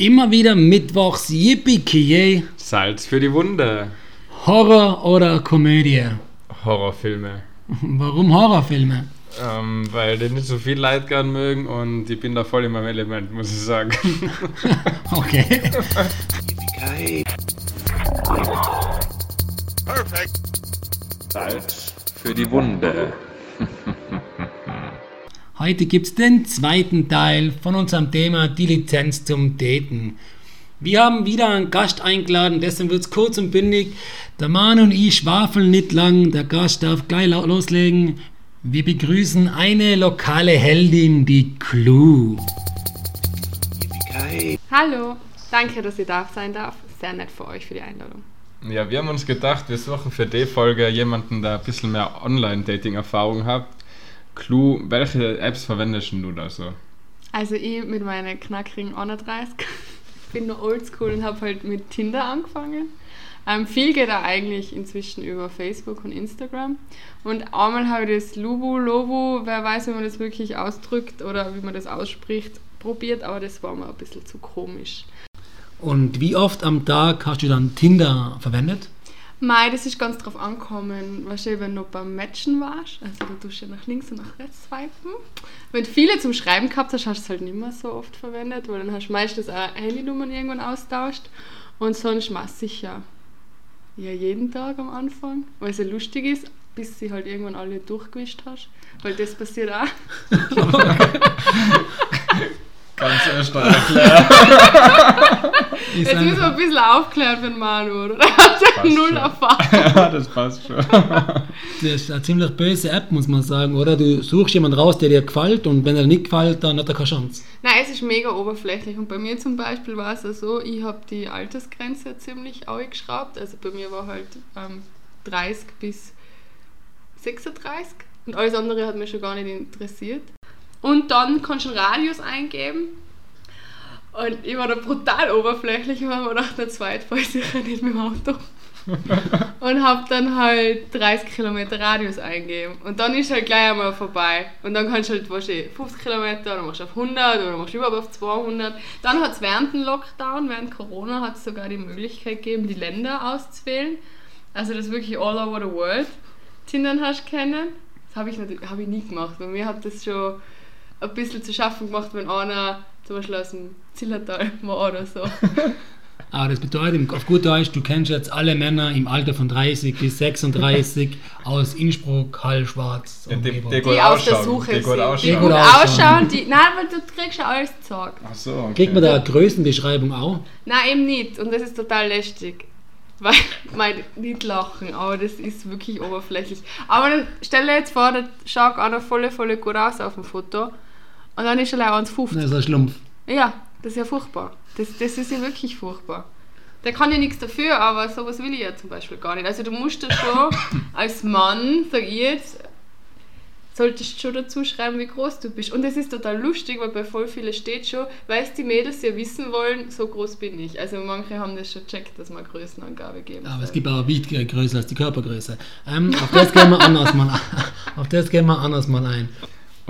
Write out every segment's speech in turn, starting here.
Immer wieder mittwochs Yippie Salz für die Wunde. Horror oder Komödie? Horrorfilme. Warum Horrorfilme? Ähm, weil die nicht so viel Leid gern mögen und ich bin da voll in meinem Element, muss ich sagen. Okay. Perfect. Salz für die Wunde. Heute gibt es den zweiten Teil von unserem Thema die Lizenz zum Daten. Wir haben wieder einen Gast eingeladen, deswegen wird es kurz und bündig. Der Mann und ich schwafeln nicht lang, der Gast darf gleich lo- loslegen. Wir begrüßen eine lokale Heldin, die Clue. Hallo, danke, dass ich da sein darf. Sehr nett für euch für die Einladung. Ja, wir haben uns gedacht, wir suchen für die Folge jemanden, der ein bisschen mehr Online-Dating-Erfahrung hat. Clue, welche Apps verwendest du da so? Also ich mit meinen knackigen 31 bin noch oldschool und habe halt mit Tinder angefangen. Ähm, viel geht da eigentlich inzwischen über Facebook und Instagram. Und einmal habe ich das Lubu, Lobu, wer weiß, wie man das wirklich ausdrückt oder wie man das ausspricht, probiert, aber das war mir ein bisschen zu komisch. Und wie oft am Tag hast du dann Tinder verwendet? Mei, das ist ganz drauf angekommen, wahrscheinlich, wenn du beim Matchen warst. Also du tust ja nach links und nach rechts swipen. Wenn du viele zum Schreiben gehabt hast, hast du es halt nicht mehr so oft verwendet, weil dann hast du meistens auch Handynummern irgendwann austauscht. Und sonst machst du sicher ja jeden Tag am Anfang, weil es ja lustig ist, bis sie halt irgendwann alle durchgewischt hast. Weil das passiert auch. Ganz Österreich. Ich Jetzt müssen wir ein bisschen aufklären für den Manu, oder? Der hat ja null schon. Erfahrung. ja, das passt schon. Das ist eine ziemlich böse App, muss man sagen, oder? Du suchst jemanden raus, der dir gefällt und wenn er nicht gefällt, dann hat er keine Chance. Nein, es ist mega oberflächlich und bei mir zum Beispiel war es ja so, ich habe die Altersgrenze ziemlich geschraubt. Also bei mir war halt ähm, 30 bis 36 und alles andere hat mich schon gar nicht interessiert. Und dann kannst du einen Radius eingeben und ich war da brutal oberflächlich und habe mir gedacht, der zweite fahre ich sicher nicht mit dem Auto. und habe dann halt 30 Kilometer Radius eingeben. Und dann ist halt gleich einmal vorbei. Und dann kannst du halt wahrscheinlich 50 Kilometer, dann machst du auf 100 oder machst du überhaupt auf 200. Dann hat es während dem Lockdown, während Corona, hat es sogar die Möglichkeit gegeben, die Länder auszuwählen. Also das wirklich all over the world Tindern hast kennen. Das habe ich, natürlich- hab ich nie gemacht. Bei mir hat das schon ein bisschen zu schaffen gemacht, wenn einer zum Beispiel aus dem Zillertal war oder so. Aber das bedeutet auf gut Deutsch, du kennst jetzt alle Männer im Alter von 30 bis 36 aus Innsbruck, Hall, Schwarz Ja, und die- die- Die Gut auf der Suche die gut sind. ausschauen. Die Die gut gut ausschauen. ausschauen. Die, nein, weil du kriegst ja alles gesagt. Ach so, okay. Kriegt man da eine Größenbeschreibung auch? Nein, eben nicht. Und das ist total lästig. Weil, mein, nicht lachen, aber das ist wirklich oberflächlich. Aber dann stell dir jetzt vor, da schaut einer voll, voll gut aus auf dem Foto. Und dann ist er gleich 1,50. Das ist ein Schlumpf. Ja, das ist ja furchtbar. Das, das ist ja wirklich furchtbar. Der kann ja nichts dafür, aber sowas will ich ja zum Beispiel gar nicht. Also du musst da schon als Mann, sag ich jetzt, solltest schon dazu schreiben, wie groß du bist. Und es ist total lustig, weil bei voll vielen steht schon, weil es die Mädels ja wissen wollen, so groß bin ich. Also manche haben das schon checkt, dass man Größenangabe geben Aber es soll. gibt auch wichtige Größe als die Körpergröße. Ähm, auf das gehen wir anders mal auf das gehen wir anders mal ein.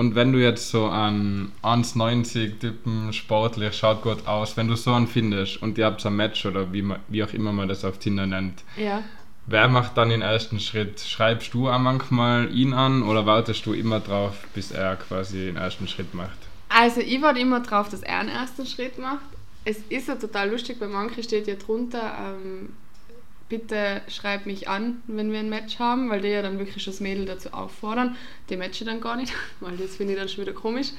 Und wenn du jetzt so an 1,90 Typen sportlich, schaut gut aus, wenn du so einen findest und ihr habt so ein Match oder wie, wie auch immer man das auf Tinder nennt, Ja. wer macht dann den ersten Schritt? Schreibst du auch manchmal ihn an oder wartest du immer drauf, bis er quasi den ersten Schritt macht? Also ich warte immer drauf, dass er einen ersten Schritt macht. Es ist ja total lustig, bei manchen steht ja drunter, ähm, bitte schreib mich an, wenn wir ein Match haben, weil die ja dann wirklich schon das Mädel dazu auffordern. Die matchen dann gar nicht, weil das finde ich dann schon wieder komisch.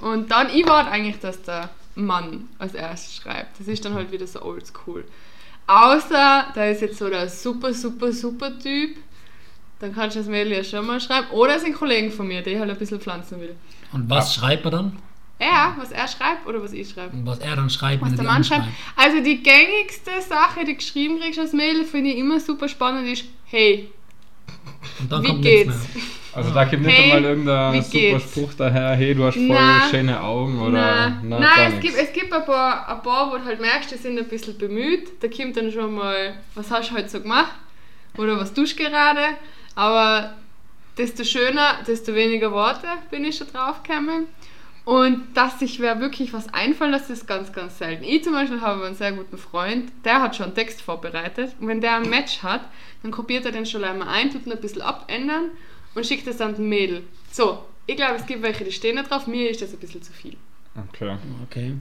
Und dann, ich warte eigentlich, dass der Mann als erstes schreibt. Das ist dann halt wieder so oldschool. Außer, da ist jetzt so der super, super, super Typ, dann kannst du das Mädel ja schon mal schreiben. Oder es sind Kollegen von mir, die halt ein bisschen pflanzen will. Und was schreibt er dann? Er, was er schreibt oder was ich schreibe? Was er dann schreibt, Was er der Mann schreibt. Also die gängigste Sache, die geschrieben kriegst als Mail, finde ich immer super spannend, ist Hey, Und dann wie kommt nichts geht's? mehr. Also da kommt nicht Hey, einmal irgendein super geht's? Spruch daher, hey, du hast voll Na, schöne Augen oder Nein, na, Nein es, gibt, es gibt ein paar, ein paar, wo du halt merkst, die sind ein bisschen bemüht. Da kommt dann schon mal, was hast du heute so gemacht? Oder was tust du gerade? Aber desto schöner, desto weniger Worte bin ich schon drauf gekommen. Und dass sich wer wirklich was einfallen lässt, ist ganz, ganz selten. Ich zum Beispiel habe einen sehr guten Freund, der hat schon einen Text vorbereitet. Und wenn der ein Match hat, dann kopiert er den schon einmal ein, tut ihn ein bisschen abändern und schickt es an den Mädel. So, ich glaube, es gibt welche, die stehen da drauf. Mir ist das ein bisschen zu viel. Okay. Okay.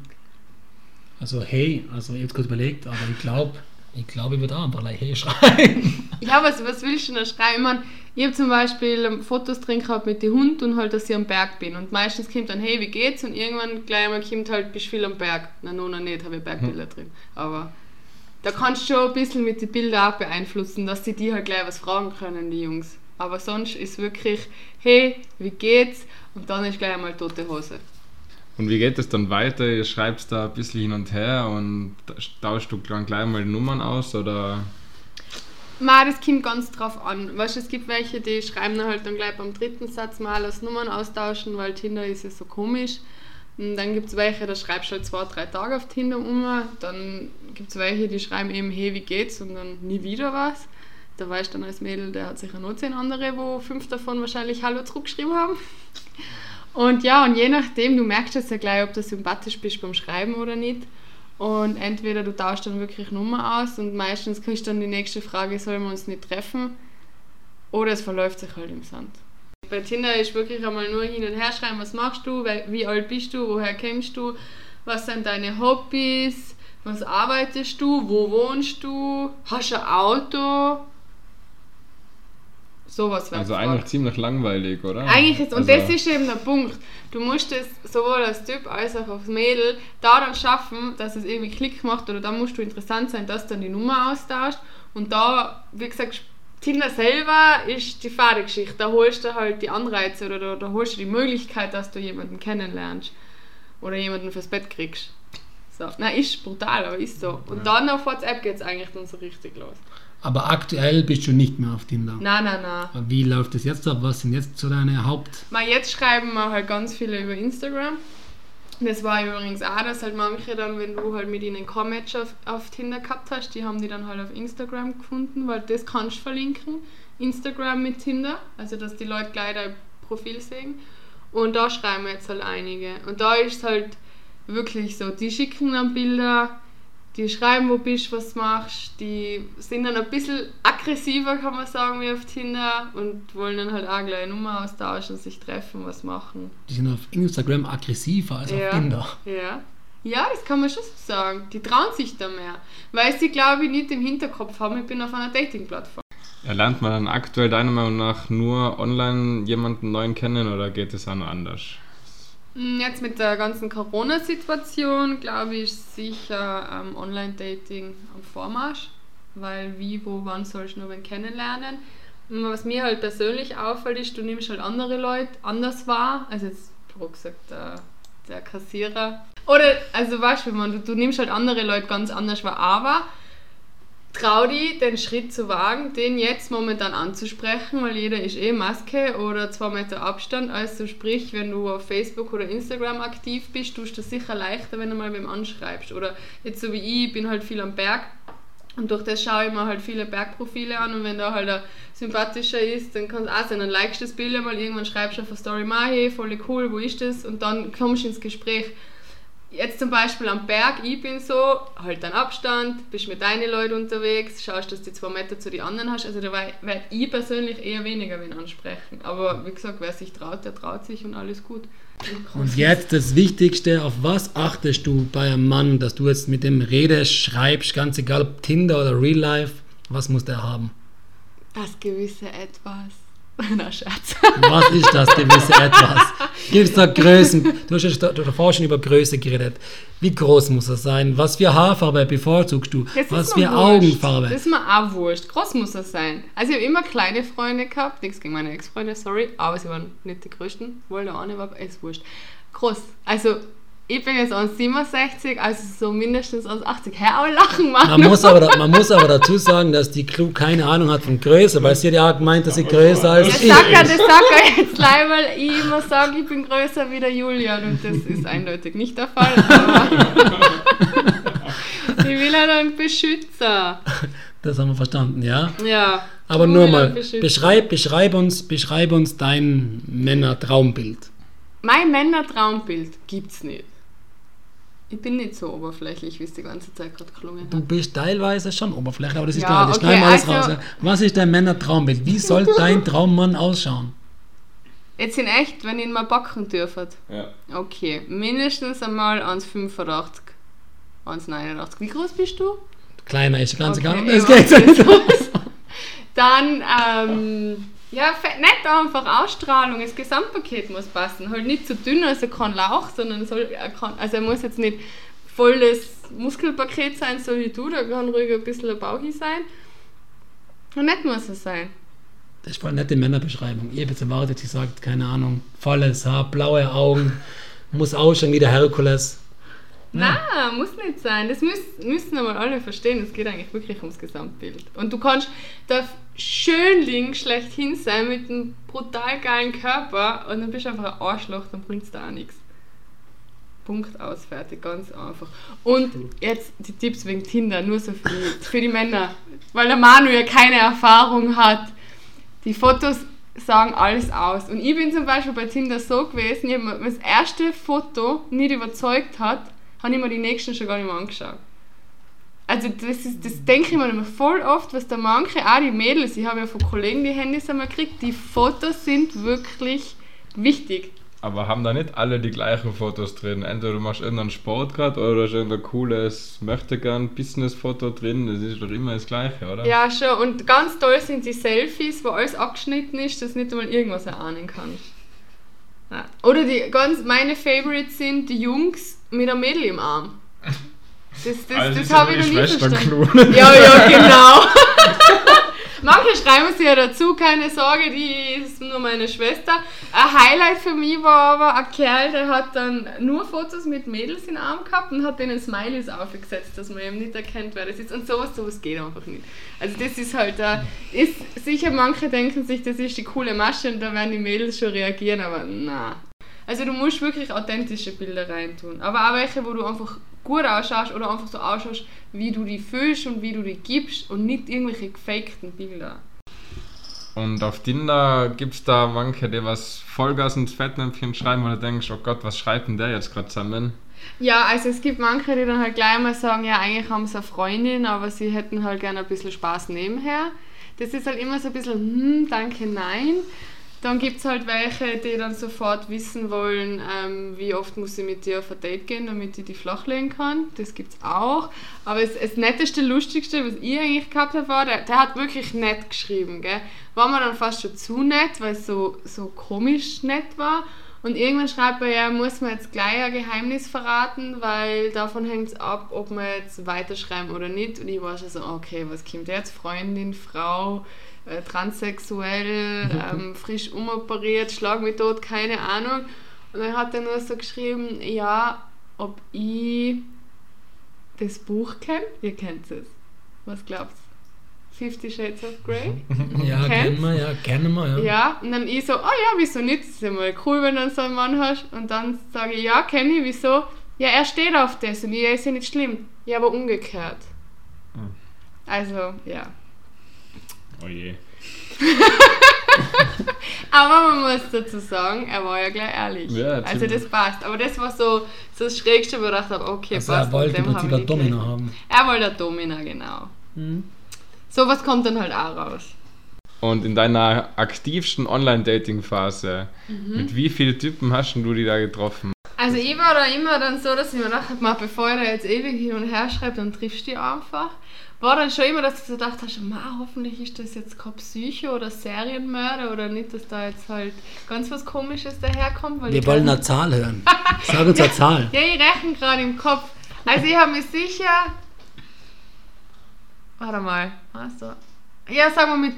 Also hey, also ich habe kurz überlegt, aber ich glaube, ich glaube, ich würde auch einfach like hey schreiben. Ja, was, was willst du denn da schreiben? Ich, mein, ich habe zum Beispiel ähm, Fotos drin gehabt mit dem Hund und halt, dass ich am Berg bin. Und meistens kommt dann, hey, wie geht's? Und irgendwann gleich einmal kommt halt, bist du viel am Berg. Na, no, noch nicht, habe ich Bergbilder drin. Aber da kannst du schon ein bisschen mit den Bildern auch beeinflussen, dass sie die halt gleich was fragen können, die Jungs. Aber sonst ist wirklich, hey, wie geht's? Und dann ist gleich einmal tote Hose. Und wie geht es dann weiter? Ihr schreibt da ein bisschen hin und her und tauscht du dann gleich mal Nummern aus oder? Ma, das kommt ganz drauf an. Weißt es gibt welche, die schreiben dann halt dann gleich beim dritten Satz mal als Nummern austauschen, weil Tinder ist ja so komisch. Und dann gibt es welche, da schreibst du halt zwei, drei Tage auf Tinder um. Dann gibt es welche, die schreiben eben, hey, wie geht's? Und dann nie wieder was. Da weißt du dann als Mädel, der hat sicher nur zehn andere, wo fünf davon wahrscheinlich Hallo zurückgeschrieben haben. Und ja, und je nachdem, du merkst jetzt ja gleich, ob du sympathisch bist beim Schreiben oder nicht. Und entweder du tauschst dann wirklich Nummer aus und meistens kriegst du dann die nächste Frage, sollen wir uns nicht treffen? Oder es verläuft sich halt im Sand. Bei Tinder ist wirklich einmal nur hin und her schreiben, was machst du, wie alt bist du, woher kommst du, was sind deine Hobbys, was arbeitest du, wo wohnst du, hast du ein Auto, Sowas Also eigentlich ziemlich langweilig, oder? Eigentlich ist, und also das ist eben der Punkt. Du musst es sowohl als Typ als auch als Mädel da dann schaffen, dass es irgendwie Klick macht oder da musst du interessant sein, dass du dann die Nummer austauscht. Und da, wie gesagt, Tinder selber ist die Fahrgeschichte. Da holst du halt die Anreize oder da, da holst du die Möglichkeit, dass du jemanden kennenlernst oder jemanden fürs Bett kriegst. So. Nein, ist brutal, aber ist so. Und dann auf WhatsApp geht es eigentlich dann so richtig los. Aber aktuell bist du nicht mehr auf Tinder. Nein, nein, nein. Wie läuft das jetzt ab? Was sind jetzt so deine Haupt... Mal jetzt schreiben wir halt ganz viele über Instagram. Das war übrigens auch, dass halt manche dann, wenn du halt mit ihnen kein Match auf, auf Tinder gehabt hast, die haben die dann halt auf Instagram gefunden, weil das kannst du verlinken. Instagram mit Tinder, also dass die Leute gleich dein Profil sehen. Und da schreiben wir jetzt halt einige. Und da ist halt wirklich so, die schicken dann Bilder, die schreiben, wo bist, was machst, die sind dann ein bisschen aggressiver, kann man sagen, wie auf Tinder und wollen dann halt auch gleich eine Nummer austauschen, sich treffen, was machen. Die sind auf Instagram aggressiver als ja. auf Tinder. Ja. Ja, das kann man schon so sagen. Die trauen sich da mehr, weil sie, glaube ich, nicht im Hinterkopf haben, ich bin auf einer Dating-Plattform. Ja, lernt man dann aktuell deiner Meinung nach nur online jemanden neuen kennen oder geht es auch noch anders? Hm, jetzt mit der ganzen Corona-Situation, glaube ich, sicher ähm, Online-Dating am Vormarsch, weil wie, wo, wann sollst du nur wen kennenlernen. Was mir halt persönlich auffällt, ist, du nimmst halt andere Leute anders wahr, also jetzt, grob gesagt, der, der Kassierer. Oder, also weißt du, du, du nimmst halt andere Leute ganz anders wahr, aber trau dich, den Schritt zu wagen, den jetzt momentan anzusprechen, weil jeder ist eh Maske oder zwei Meter Abstand. Also sprich, wenn du auf Facebook oder Instagram aktiv bist, tust du das sicher leichter, wenn du mal wem anschreibst. Oder jetzt so wie ich, bin halt viel am Berg und durch das schaue ich mir halt viele Bergprofile an und wenn da halt ein sympathischer ist, dann kann es auch sein, dann likest du das Bild mal, irgendwann schreibst du auf eine Story, hey, voll cool, wo ist das? Und dann kommst du ins Gespräch jetzt zum Beispiel am Berg, ich bin so, halt deinen Abstand, bist mit deinen Leuten unterwegs, schaust, dass du zwei Meter zu den anderen hast. Also da werde ich persönlich eher weniger wen ansprechen. Aber wie gesagt, wer sich traut, der traut sich und alles gut. Und jetzt das Wichtigste, auf was achtest du bei einem Mann, dass du jetzt mit dem redest, schreibst, ganz egal ob Tinder oder Real Life, was muss der haben? Das gewisse Etwas. Na, Scherz. Was ist das gewisse Etwas? Gibt es da Größen? Du hast ja davor schon über Größe geredet. Wie groß muss er sein? Was für Haarfarbe bevorzugst du? Das Was für wurscht. Augenfarbe? Das ist mir auch wurscht. Groß muss er sein. Also ich habe immer kleine Freunde gehabt, nichts gegen meine Ex-Freunde, sorry, aber sie waren nicht die größten. Wohl der eine war, ist wurscht. Groß. Also ich bin jetzt 1,67, also so mindestens 1,80. Hör aber lachen, Mann. Man muss, aber, man muss aber dazu sagen, dass die Crew keine Ahnung hat von Größe, weil sie hat ja auch gemeint, dass sie größer als Das ich sagt er, das sagt er jetzt leider, weil ich immer sage, ich bin größer wie der Julian und das ist eindeutig nicht der Fall. Aber ich will halt einen Beschützer. Das haben wir verstanden, ja? Ja. Aber nur mal, beschreib, beschreib, uns, beschreib uns dein Männer-Traumbild. mein Männertraumbild gibt's nicht. Ich bin nicht so oberflächlich, wie es die ganze Zeit gerade gelungen Du hat. bist teilweise schon Oberfläche, aber das ist Ja, klar. Das okay, schneiden wir alles also- raus. Ja. Was ist dein Männertraumbild? Wie soll dein Traummann ausschauen? Jetzt in echt, wenn ihr ihn mal backen dürft. Ja. Okay, mindestens einmal 1,85. 1,89. Wie groß bist du? Kleiner ist ganz Okay, egal. Es ich geht nicht. nicht. Dann, ähm, ja, nicht einfach Ausstrahlung, das Gesamtpaket muss passen. Halt nicht zu dünn, also kein Lauch, sondern soll, er kann, also er muss jetzt nicht voll das Muskelpaket sein, so wie du, da kann ruhig ein bisschen ein Bauchi sein. Und nicht muss er sein. Das ist voll nette Männerbeschreibung. Ich habe jetzt erwartet, sie sagt, keine Ahnung, volles Haar, blaue Augen, muss ausschauen wie der Herkules. Nein, muss nicht sein. Das müssen, müssen einmal alle verstehen. Es geht eigentlich wirklich ums Gesamtbild. Und du kannst der Schönling schlechthin sein mit einem brutal geilen Körper und dann bist du einfach ein Arschloch, dann bringt es da auch nichts. Punkt aus, fertig, ganz einfach. Und jetzt die Tipps wegen Tinder, nur so für die, für die Männer. Weil der Manu ja keine Erfahrung hat. Die Fotos sagen alles aus. Und ich bin zum Beispiel bei Tinder so gewesen, ich hab mir das erste Foto nicht überzeugt hat, habe ich mir die nächsten schon gar nicht mehr angeschaut. Also das, ist, das denke ich mir immer voll oft, was da manche, auch die Mädels, ich habe ja von Kollegen die Handys einmal gekriegt, die Fotos sind wirklich wichtig. Aber haben da nicht alle die gleichen Fotos drin? Entweder du machst irgendeinen Sport gerade oder du hast irgendein cooles möchtegern Business-Foto drin. Das ist doch immer das Gleiche, oder? Ja, schon. Und ganz toll sind die Selfies, wo alles abgeschnitten ist, dass nicht einmal irgendwas erahnen kannst. Oder die ganz meine Favorites sind die Jungs mit einem Mädel im Arm. Das, das, Also das habe ich noch nie verstanden. Ja, ja, genau. Manche schreiben sie ja dazu, keine Sorge, die ist nur meine Schwester. Ein Highlight für mich war aber ein Kerl, der hat dann nur Fotos mit Mädels in den Arm gehabt und hat denen Smileys aufgesetzt, dass man eben nicht erkennt, wer das ist. Und sowas, sowas geht einfach nicht. Also das ist halt, äh, ist sicher manche denken sich, das ist die coole Masche und da werden die Mädels schon reagieren, aber na. Also du musst wirklich authentische Bilder reintun. Aber auch welche, wo du einfach gut ausschaust oder einfach so ausschaust, wie du die fühlst und wie du die gibst und nicht irgendwelche gefakten Bilder. Und auf Tinder gibt es da manche, die was Vollgas ins Fettnäpfchen schreiben, du denkst, oh Gott, was schreibt denn der jetzt gerade zusammen? Ja, also es gibt manche, die dann halt gleich mal sagen, ja, eigentlich haben sie eine Freundin, aber sie hätten halt gerne ein bisschen Spaß nebenher. Das ist halt immer so ein bisschen, hm, danke, nein. Dann gibt es halt welche, die dann sofort wissen wollen, ähm, wie oft muss ich mit dir auf ein Date gehen, damit ich die flachlegen kann. Das gibt es auch. Aber das, das Netteste, Lustigste, was ich eigentlich gehabt habe, war, der, der hat wirklich nett geschrieben. Gell? War mir dann fast schon zu nett, weil es so, so komisch nett war. Und irgendwann schreibt er, ja, muss man jetzt gleich ein Geheimnis verraten, weil davon hängt es ab, ob wir jetzt weiterschreiben oder nicht. Und ich war schon so, okay, was kommt jetzt? Freundin, Frau, äh, transsexuell, ähm, frisch umoperiert, schlag mich tot, keine Ahnung. Und dann hat er nur so geschrieben, ja, ob ich das Buch kenne. Ihr kennt es. Was glaubst du? Fifty Shades of Grey? Ja, kennen wir, ja, kennen wir, ja. Ja, und dann ich so, oh ja, wieso nicht? Das ist ja mal cool, wenn du dann so einen Mann hast. Und dann sage ich, ja, kenne ich, wieso? Ja, er steht auf das und ich, ja, ist ja nicht schlimm. Ja, aber umgekehrt. Hm. Also, ja. Oh je. Aber man muss dazu sagen, er war ja gleich ehrlich. Ja, also das passt. Aber das war so, so das Schrägste, wo ich gedacht habe, okay, Also passt. er wollte mit im dem Prinzip habe ein ich Domino gekriegt. haben. Er wollte ein Domina, genau. Mhm. Sowas kommt dann halt auch raus. Und in deiner aktivsten Online-Dating-Phase, Mhm. mit wie vielen Typen hast denn du die da getroffen? Also ich war da immer dann so, dass ich mir gedacht habe, bevor ich da jetzt ewig hin und her schreibe, dann triffst du die einfach. War dann schon immer, dass du so gedacht hast, Ma, hoffentlich ist das jetzt kein Psycho oder Serienmörder oder nicht, dass da jetzt halt ganz was Komisches daherkommt. Weil Wir wollen eine Zahl hören. Sag uns eine Zahl. Ja, ich rechne gerade im Kopf. Also ich habe mir sicher... Warte mal. Also, ja, sagen wir mit...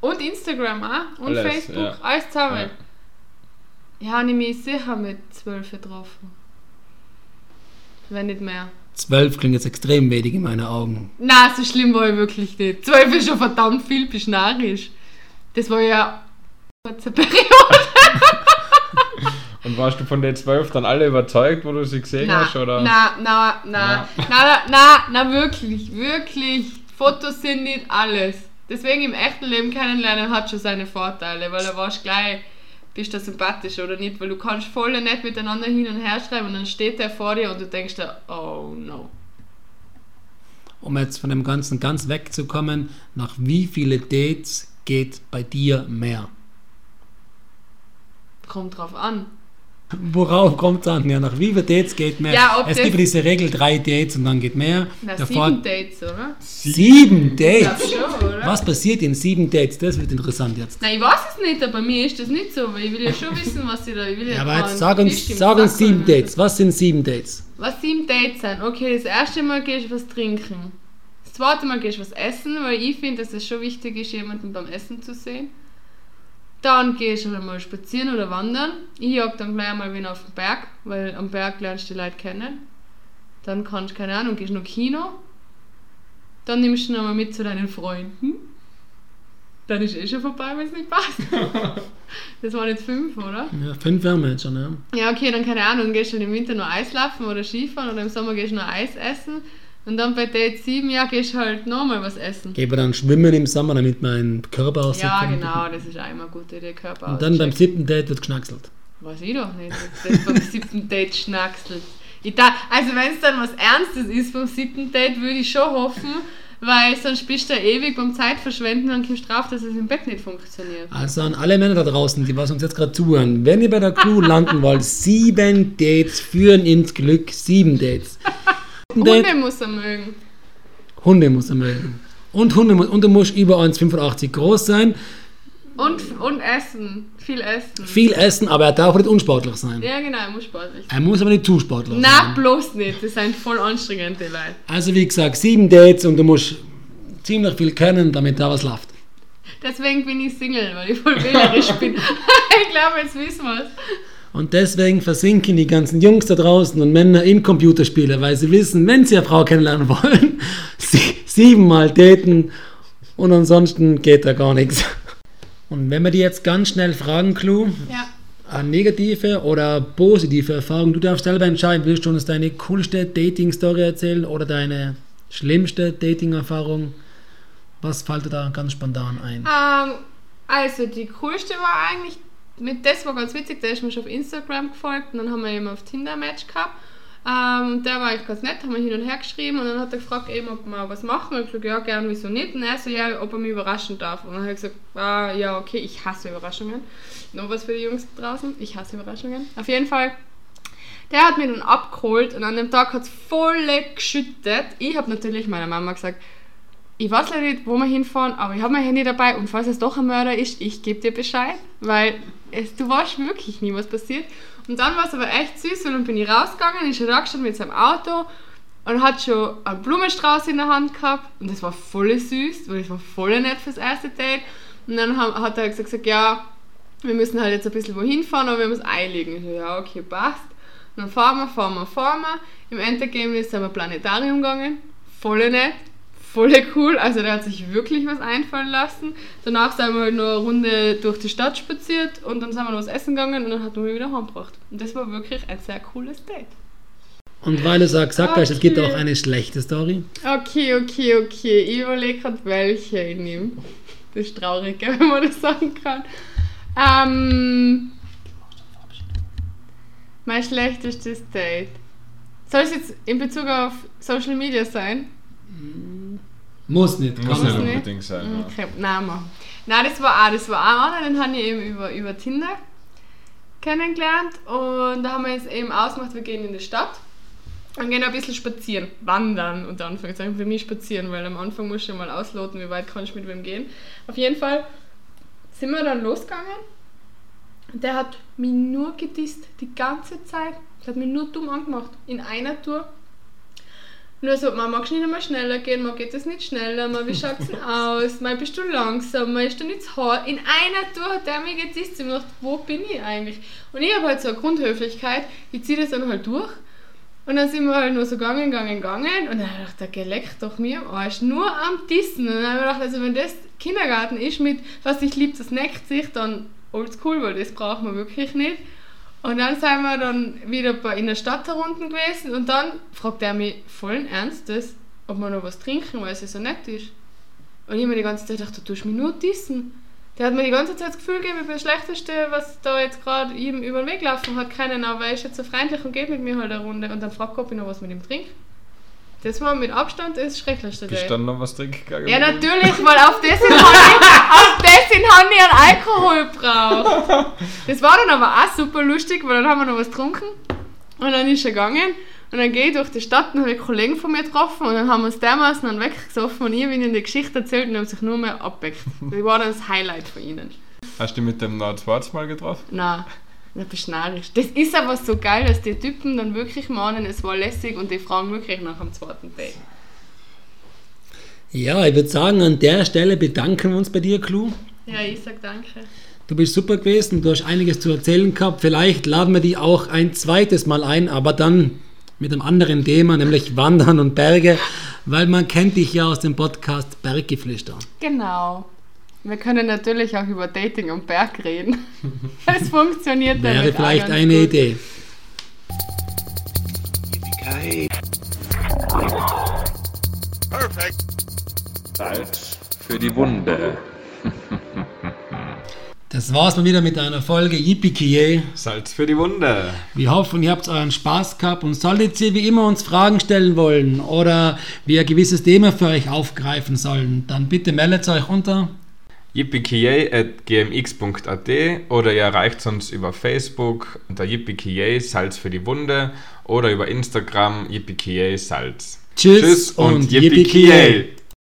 Und Instagram auch. Und Alles, Facebook. ja. Alles zusammen. Ja, habe ich mich sicher mit 12 getroffen. Wenn nicht mehr. Zwölf klingt jetzt extrem wenig in meinen Augen. Na, so schlimm war ich wirklich nicht. 12 ist schon verdammt viel, bist narrisch. Das war ja eine kurze Periode. Und warst du von den zwölf dann alle überzeugt, wo du sie gesehen Na, hast? Oder? na, na, na, na, na, na, na, wirklich, wirklich. Fotos sind nicht alles. Deswegen im echten Leben kennenlernen hat schon seine Vorteile, weil da warst du gleich bist du sympathisch oder nicht, weil du kannst voll nett miteinander hin und her schreiben und dann steht der vor dir und du denkst dir, oh no. Um jetzt von dem Ganzen ganz wegzukommen, nach wie viele Dates geht bei dir mehr? Kommt drauf an. Worauf kommt es an? Ja, nach wie viele Dates geht mehr? Ja, es gibt diese Regel, drei Dates und dann geht mehr. Na, Davor- sieben Dates, oder? Sieben Dates? schon, oder? Was passiert in sieben Dates? Das wird interessant jetzt. Nein, ich weiß es nicht, aber bei mir ist das nicht so, weil ich will ja schon wissen, was ich da... Ich will ja, Ja, aber jetzt sag uns, sag uns sieben. Dates. Was sind sieben Dates? Was sieben Dates sind? Okay, das erste Mal gehst du was trinken. Das zweite Mal gehst du was essen, weil ich finde, dass es schon wichtig ist, jemanden beim Essen zu sehen. Dann gehst du mal spazieren oder wandern. Ich jag dann gleich mal wieder auf den Berg, weil am Berg lernst du die Leute kennen. Dann kannst du, keine Ahnung, gehst noch Kino. Dann nimmst du ihn mal mit zu deinen Freunden. Dann ist eh schon vorbei, wenn es nicht passt. das waren jetzt fünf, oder? Ja, fünf wären wir jetzt schon, ja. Ja, okay, dann keine Ahnung, gehst du im Winter nur Eislaufen oder Skifahren oder im Sommer gehst du nur Eis essen. Und dann bei Date 7, ja, gehst du halt nochmal was essen. Gehen wir dann schwimmen im Sommer, damit man einen Körper aussieht. Ja, genau, das ist auch immer eine gute Idee, Körper Und dann beim siebten Date wird geschnackselt. Weiß ich doch nicht, dass das beim siebten Date schnackselt. Da, also wenn es dann was Ernstes ist beim siebten Date, würde ich schon hoffen, weil sonst bist du ewig beim Zeitverschwenden und kommst drauf, dass es im Bett nicht funktioniert. Also an alle Männer da draußen, die was uns jetzt gerade zuhören, wenn ihr bei der Crew landen wollt, sieben Dates führen ins Glück. Sieben Dates. Hunde muss er mögen. Hunde muss er mögen. Und Hunde mu- und du musst über 1,85 groß sein, Und, und essen. Viel essen. viel essen, aber er darf nicht unsportlich sein. Ja, genau, er muss sportlich sein. Er muss aber nicht zu sportlich Na, sein. bloß nicht. Das sind voll anstrengende Leute. Also wie gesagt, sieben Dates und du musst ziemlich viel können, damit da was läuft. Deswegen bin ich Single, weil ich voll wählerisch bin. ich glaube, jetzt wissen wir es. Und deswegen versinken die ganzen Jungs da draußen und Männer in Computerspiele, weil sie wissen, wenn sie eine Frau kennenlernen wollen, sie siebenmal daten und ansonsten geht da gar nichts. Und wenn wir die jetzt ganz schnell fragen, Clou, Ja. eine negative oder positive Erfahrung, du darfst selber entscheiden, willst du uns deine coolste Dating-Story erzählen oder deine schlimmste Dating-Erfahrung? Was fällt dir da ganz spontan ein? Ähm, also, die coolste war eigentlich, mit das war ganz witzig, der ist mir schon auf Instagram gefolgt und dann haben wir eben auf Tinder ein Match gehabt. Ähm, der war eigentlich ganz nett, haben wir hin und her geschrieben und dann hat er gefragt, eben, ob wir was machen. Und ich gesagt, ja, gern, wieso nicht? Und er so, ja, ob er mich überraschen darf. Und dann habe ich gesagt, ah, ja, okay, ich hasse Überraschungen. Noch was für die Jungs draußen, ich hasse Überraschungen. Auf jeden Fall, der hat mich dann abgeholt und an dem Tag hat es voll geschüttet. Ich habe natürlich meiner Mama gesagt, ich weiß leider nicht, wo wir hinfahren, aber ich habe mein Handy dabei und falls es doch ein Mörder ist, ich gebe dir Bescheid, weil du weißt wirklich nie, was passiert. Und dann war es aber echt süß, weil dann bin ich rausgegangen, ist da gestanden mit seinem Auto und hat schon einen Blumenstrauß in der Hand gehabt und das war voll süß, weil das war voll nett fürs erste Date. Und dann hat er gesagt, ja, wir müssen halt jetzt ein bisschen wohin fahren, aber wir es eilig. Ich so, ja, okay, passt. Und dann fahren wir, fahren wir, fahren wir. Im Endergebnis sind wir Planetarium gegangen. Voll nett, voll cool. Also der hat sich wirklich was einfallen lassen. Danach sind wir halt noch eine Runde durch die Stadt spaziert und dann sind wir noch was essen gegangen und dann hat er mich wieder heimgebracht. Und das war wirklich ein sehr cooles Date. Und weil du sagst, gesagt hast, es gibt Okay. auch eine schlechte Story. Okay, okay, okay. Ich überlege gerade, welche ich nehme. Das ist traurig, wenn man das sagen kann. Ähm, mein schlechtestes Date. Soll es jetzt in Bezug auf Social Media sein? Muss nicht. Muss Kann nicht man. nicht. unbedingt sein. ja. Okay, nein, Mann. Nein, das war auch, das war auch einer, den habe ich eben über, über Tinder kennengelernt und da haben wir jetzt eben ausgemacht, wir gehen in die Stadt und gehen ein bisschen spazieren, wandern unter Anführungszeichen, für mich spazieren, weil am Anfang musst du ja mal ausloten, wie weit kannst du mit wem gehen. Auf jeden Fall sind wir dann losgegangen und der hat mich nur gedisst, die ganze Zeit. Der hat mich nur dumm angemacht, in einer Tour. Nur so, man du nicht einmal schneller gehen, man geht das nicht schneller, man, wie schaut es denn aus, mal bist du langsam, mal ist du nicht zu hart. In einer Tour hat der mich gedisst und ich dachte, wo bin ich eigentlich? Und ich habe halt so eine Grundhöflichkeit, ich ziehe das dann halt durch. Und dann sind wir halt nur so gegangen, gegangen, gegangen. Und dann habe ich gedacht, der geleckt doch mir am Arsch, nur am Dissen. Und dann habe ich gedacht, also wenn das Kindergarten ist mit, was ich liebe, das neckt sich, dann oldschool, weil das braucht man wirklich nicht. Und dann sind wir dann wieder in der Stadt herunten gewesen und dann fragt er mich vollen Ernstes, ob wir noch was trinken, weil es ja so nett ist. Und ich mir die ganze Zeit gedacht, du tust mich nur dissen. Der hat mir die ganze Zeit das Gefühl gegeben, ich bin das Schlechteste, was da jetzt gerade ihm über den Weg laufen hat keinen, aber er ist jetzt so freundlich und geht mit mir halt eine Runde und dann fragt ob ich noch was mit ihm trinke. Das war mit Abstand das schrecklichste Bist du dann noch was trinken gegangen? Ja, natürlich, weil auf das hin habe ich, einen Alkohol gebraucht. Das war dann aber auch super lustig, weil dann haben wir noch was getrunken und dann ist er gegangen und dann gehe ich durch die Stadt und habe einen Kollegen von mir getroffen und dann haben wir uns dermaßen dann weggesoffen und ich habe ihnen die Geschichte erzählt und haben sich nur mehr abgeweckt. Das war dann das Highlight von ihnen. Hast du dich mit dem zweites Mal getroffen? Nein, das bist narrisch. Das ist aber so geil, dass die Typen dann wirklich meinen, es war lässig und die fragen wirklich nach dem zweiten Date. Ja, ich würde sagen, an der Stelle bedanken wir uns bei dir, Clou. Ja, ich sag danke. Du bist super gewesen, du hast einiges zu erzählen gehabt. Vielleicht laden wir die auch ein zweites Mal ein, aber dann mit einem anderen Thema, nämlich Wandern und Berge, weil man kennt dich ja aus dem Podcast Berggeflüster. Genau. Wir können natürlich auch über Dating und Berg reden. Es funktioniert Wäre damit auch vielleicht eine gut. Idee. Perfect. Salz für die Wunde. Das war's mal wieder mit einer Folge Yippie Salz für die Wunde. Wir hoffen, ihr habt euren Spaß gehabt und solltet ihr wie immer uns Fragen stellen wollen oder wir ein gewisses Thema für euch aufgreifen sollen, dann bitte meldet euch unter yippie.gmx.at oder ihr erreicht uns über Facebook unter yippie Salz für die Wunde oder über Instagram yippie Salz. Tschüss und yippie Yippie-ki-yay.